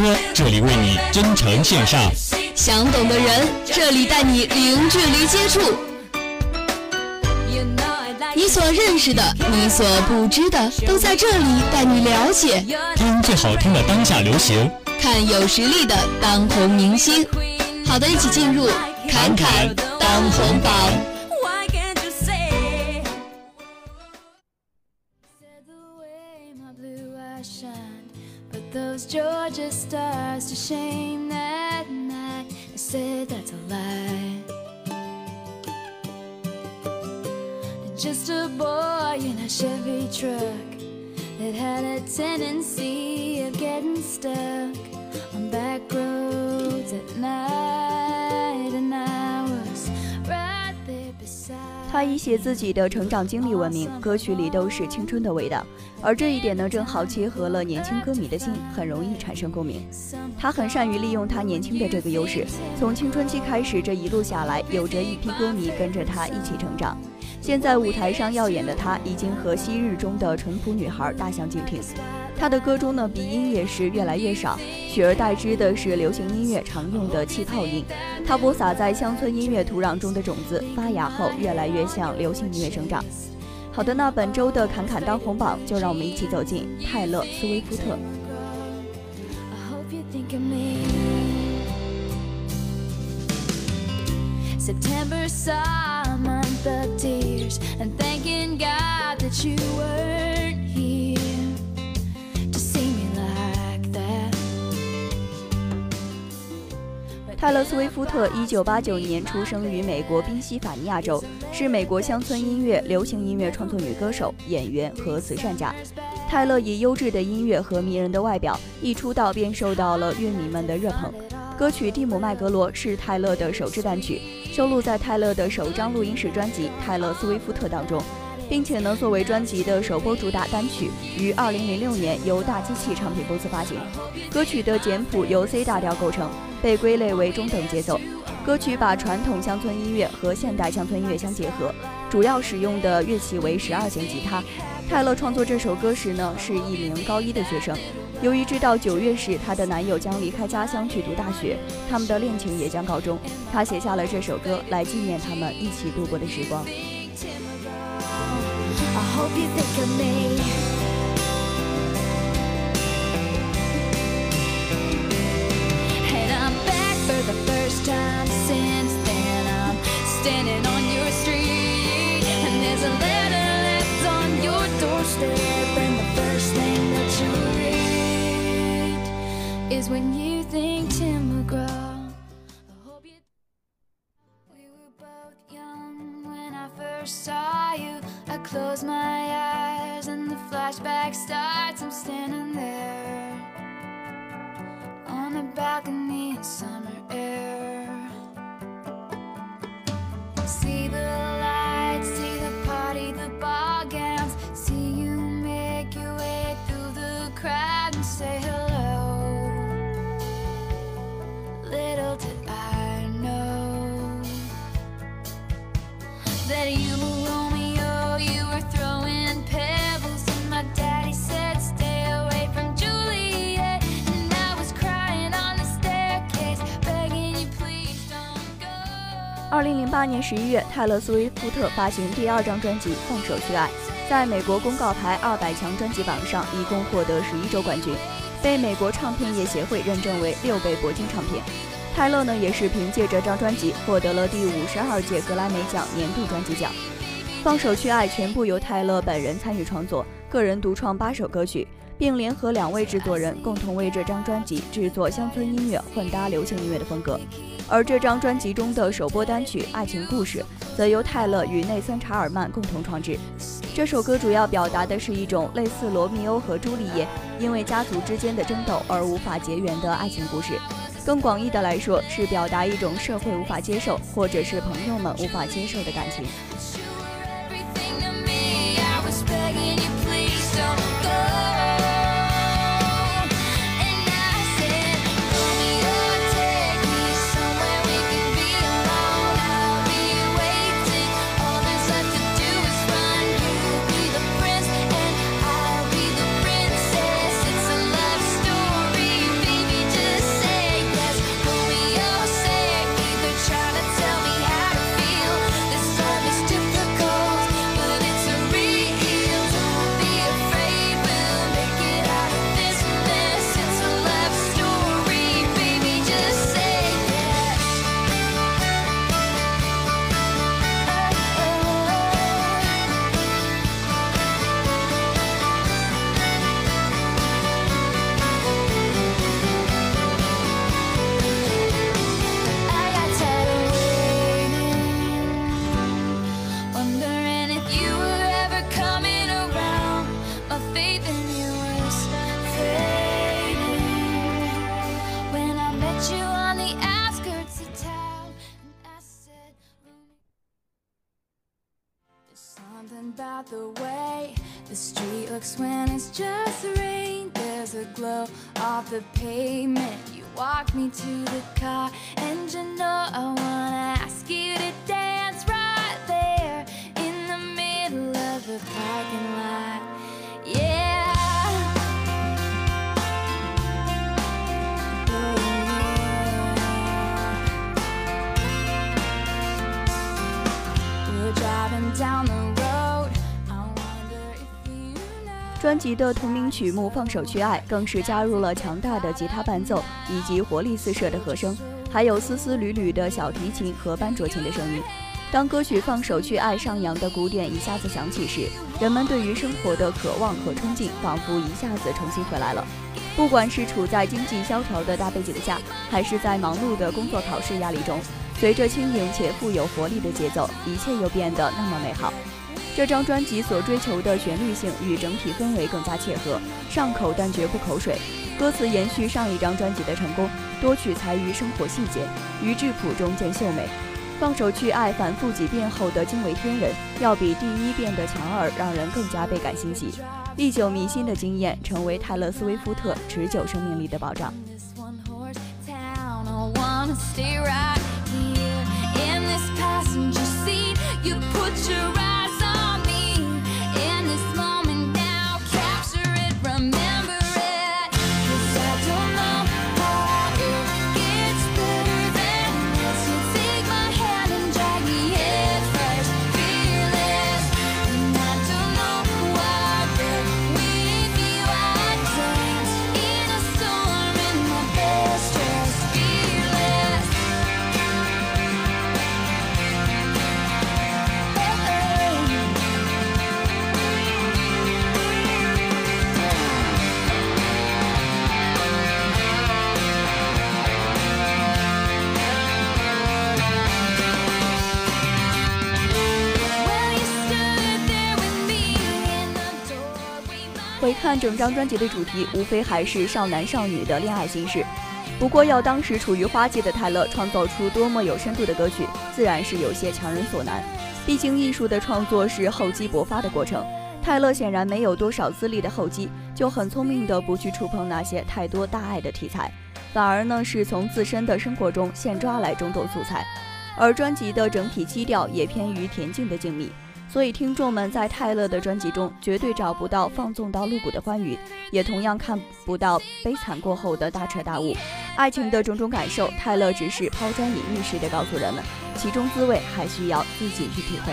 歌，这里为你真诚献上；想懂的人，这里带你零距离接触。你所认识的，你所不知的，都在这里带你了解。听最好听的当下流行，看有实力的当红明星。好的，一起进入侃侃当红榜。Georgia stars to shame that night. I said that's a lie. Just a boy in a Chevy truck that had a tendency of getting stuck on back roads at night, 他以写自己的成长经历闻名，歌曲里都是青春的味道。而这一点呢，正好切合了年轻歌迷的心，很容易产生共鸣。他很善于利用他年轻的这个优势，从青春期开始，这一路下来，有着一批歌迷跟着他一起成长。现在舞台上耀眼的他，已经和昔日中的淳朴女孩大相径庭。他的歌中呢，鼻音也是越来越少，取而代之的是流行音乐常用的气泡音。他播撒在乡村音乐土壤中的种子，发芽后越来越像流行音乐生长。好的，那本周的侃侃当红榜，就让我们一起走进泰勒·斯威夫特。泰勒·斯威夫特，一九八九年出生于美国宾夕法尼亚州，是美国乡村音乐、流行音乐创作女歌手、演员和慈善家。泰勒以优质的音乐和迷人的外表，一出道便受到了乐迷们的热捧。歌曲《蒂姆·麦格罗》是泰勒的首支单曲，收录在泰勒的首张录音室专辑《泰勒·斯威夫特》当中，并且呢，作为专辑的首播主打单曲，于二零零六年由大机器唱片公司发行。歌曲的简谱由 C 大调构成。被归类为中等节奏歌曲，把传统乡村音乐和现代乡村音乐相结合，主要使用的乐器为十二弦吉他。泰勒创作这首歌时呢，是一名高一的学生。由于知道九月时她的男友将离开家乡去读大学，他们的恋情也将告终，她写下了这首歌来纪念他们一起度过的时光。Time since then. I'm standing on your street And there's a letter left on your doorstep. And the first thing that you read Is when you balcony in summer air 八年十一月，泰勒·斯威夫特发行第二张专辑《放手去爱》，在美国公告牌二百强专辑榜上一共获得十一周冠军，被美国唱片业协会认证为六倍铂金唱片。泰勒呢也是凭借这张专辑获得了第五十二届格莱美奖年度专辑奖。《放手去爱》全部由泰勒本人参与创作，个人独创八首歌曲，并联合两位制作人共同为这张专辑制作乡村音乐混搭流行音乐的风格。而这张专辑中的首播单曲《爱情故事》则由泰勒与内森·查尔曼共同创制。这首歌主要表达的是一种类似罗密欧和朱丽叶因为家族之间的争斗而无法结缘的爱情故事。更广义的来说，是表达一种社会无法接受，或者是朋友们无法接受的感情。Something about the way the street looks when it's just rain. There's a glow off the pavement. You walk me to the car, and you know I wanna ask you to dance right there in the middle of the parking lot. 专辑的同名曲目《放手去爱》更是加入了强大的吉他伴奏以及活力四射的和声，还有丝丝缕缕的小提琴和班卓琴的声音。当歌曲《放手去爱》上扬的鼓点一下子响起时，人们对于生活的渴望和憧憬仿佛一下子重新回来了。不管是处在经济萧条的大背景下，还是在忙碌的工作考试压力中，随着轻盈且富有活力的节奏，一切又变得那么美好。这张专辑所追求的旋律性与整体氛围更加切合，上口但绝不口水。歌词延续上一张专辑的成功，多取材于生活细节，于质朴中见秀美。放手去爱，反复几遍后的惊为天人，要比第一遍的强耳让人更加倍感欣喜。历久弥新的经验，成为泰勒·斯威夫特持久生命力的保障。回看整张专辑的主题，无非还是少男少女的恋爱心事。不过，要当时处于花季的泰勒创造出多么有深度的歌曲，自然是有些强人所难。毕竟，艺术的创作是厚积薄发的过程。泰勒显然没有多少资历的厚积，就很聪明的不去触碰那些太多大爱的题材，反而呢是从自身的生活中现抓来种种素材。而专辑的整体基调也偏于恬静的静谧。所以，听众们在泰勒的专辑中绝对找不到放纵到露骨的欢愉，也同样看不到悲惨过后的大彻大悟。爱情的种种感受，泰勒只是抛砖引玉似的告诉人们，其中滋味还需要自己去体会。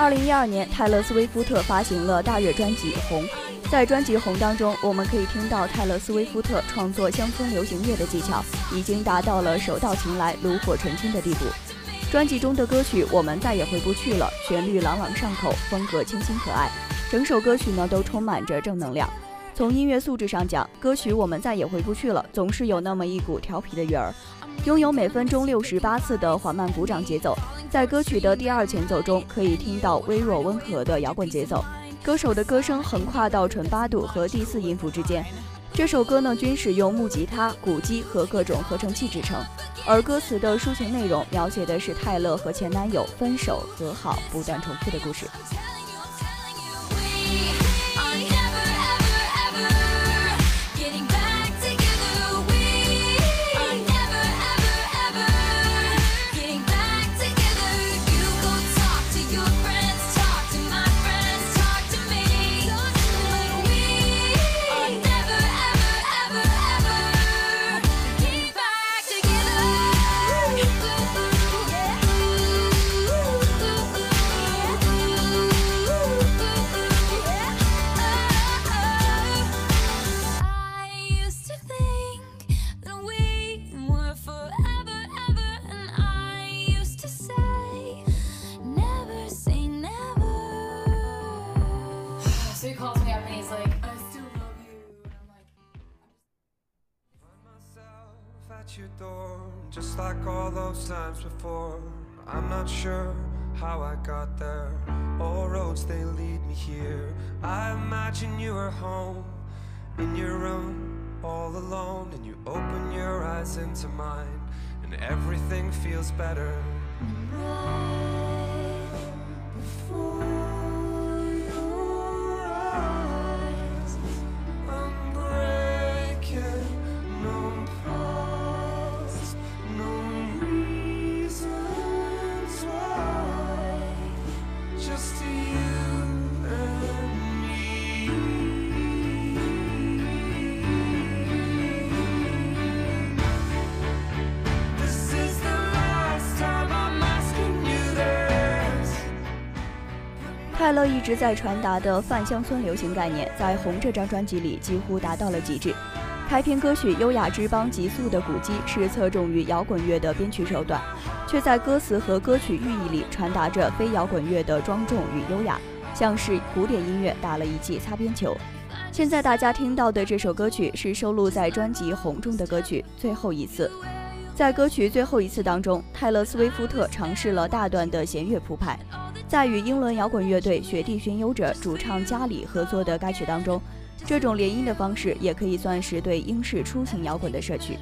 二零一二年，泰勒·斯威夫特发行了大热专辑《红》。在专辑《红》当中，我们可以听到泰勒·斯威夫特创作乡村流行乐的技巧已经达到了手到擒来、炉火纯青的地步。专辑中的歌曲《我们再也回不去了》，旋律朗朗上口，风格清新可爱，整首歌曲呢都充满着正能量。从音乐素质上讲，歌曲《我们再也回不去了》总是有那么一股调皮的韵儿，拥有每分钟六十八次的缓慢鼓掌节奏。在歌曲的第二前奏中，可以听到微弱温和的摇滚节奏，歌手的歌声横跨到纯八度和第四音符之间。这首歌呢，均使用木吉他、鼓机和各种合成器制成，而歌词的抒情内容描写的是泰勒和前男友分手、和好、不断重复的故事。Sure how I got there. All roads they lead me here. I imagine you are home in your room, all alone, and you open your eyes into mine, and everything feels better. 泰勒一直在传达的泛乡村流行概念，在《红》这张专辑里几乎达到了极致。开篇歌曲《优雅之邦》急速的鼓击是侧重于摇滚乐的编曲手段，却在歌词和歌曲寓意里传达着非摇滚乐的庄重与优雅，像是古典音乐打了一记擦边球。现在大家听到的这首歌曲是收录在专辑《红》中的歌曲《最后一次》。在歌曲《最后一次》当中，泰勒·斯威夫特尝试了大段的弦乐铺排。在与英伦摇滚乐队雪地巡游者主唱加里合作的该曲当中，这种联姻的方式也可以算是对英式出行摇滚的摄取。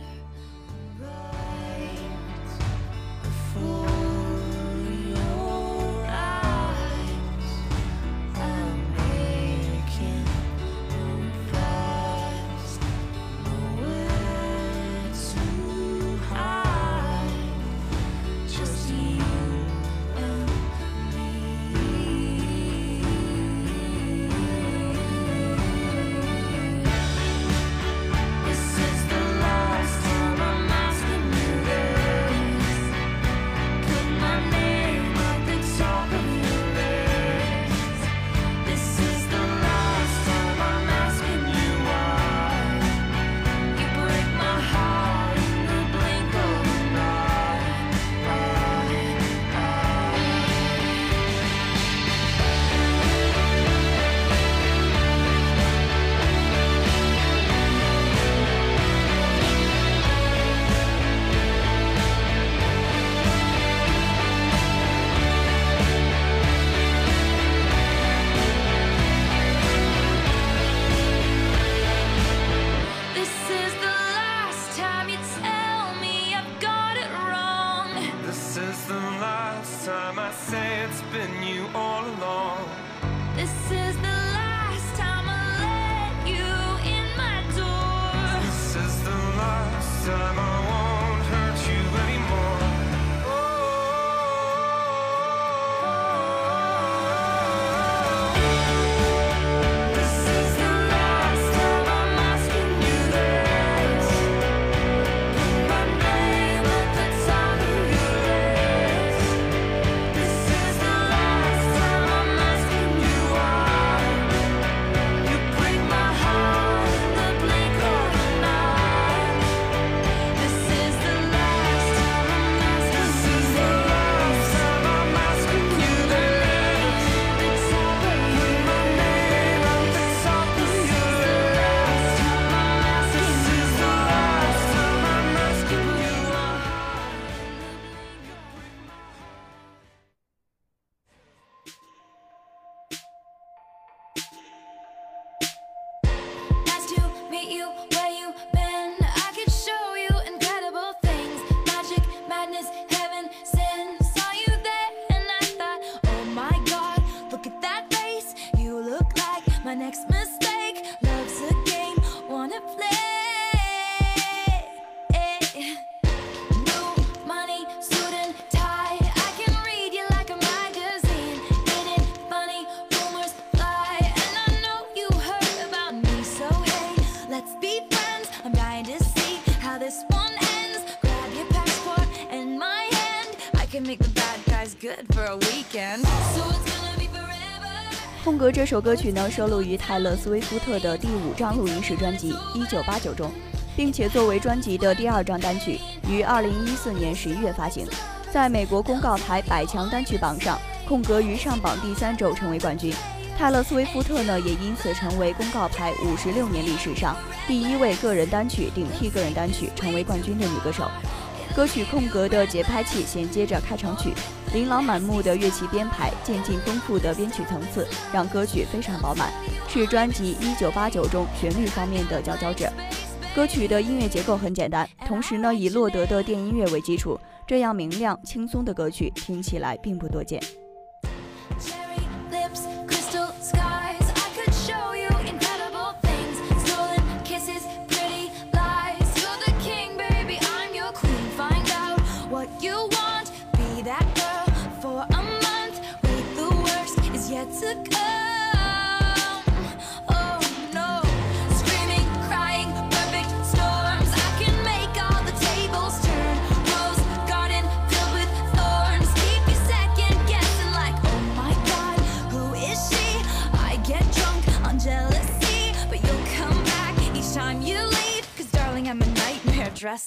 This one ends. Grab your passport and my hand. I can make the bad guys good for a weekend. So it's gonna be forever. 空格这首歌曲呢，收录于泰勒·斯威夫特的第五张录音室专辑《一九八九》中，并且作为专辑的第二张单曲，于二零一四年十一月发行。在美国公告牌百强单曲榜上，空格于上榜第三周成为冠军。泰勒·斯威夫特呢，也因此成为公告牌五十六年历史上第一位个人单曲顶替个人单曲成为冠军的女歌手。歌曲空格的节拍器衔接着开场曲，琳琅满目的乐器编排，渐进丰富的编曲层次，让歌曲非常饱满，是专辑《一九八九》中旋律方面的佼佼者。歌曲的音乐结构很简单，同时呢以洛德的电音乐为基础，这样明亮轻松的歌曲听起来并不多见。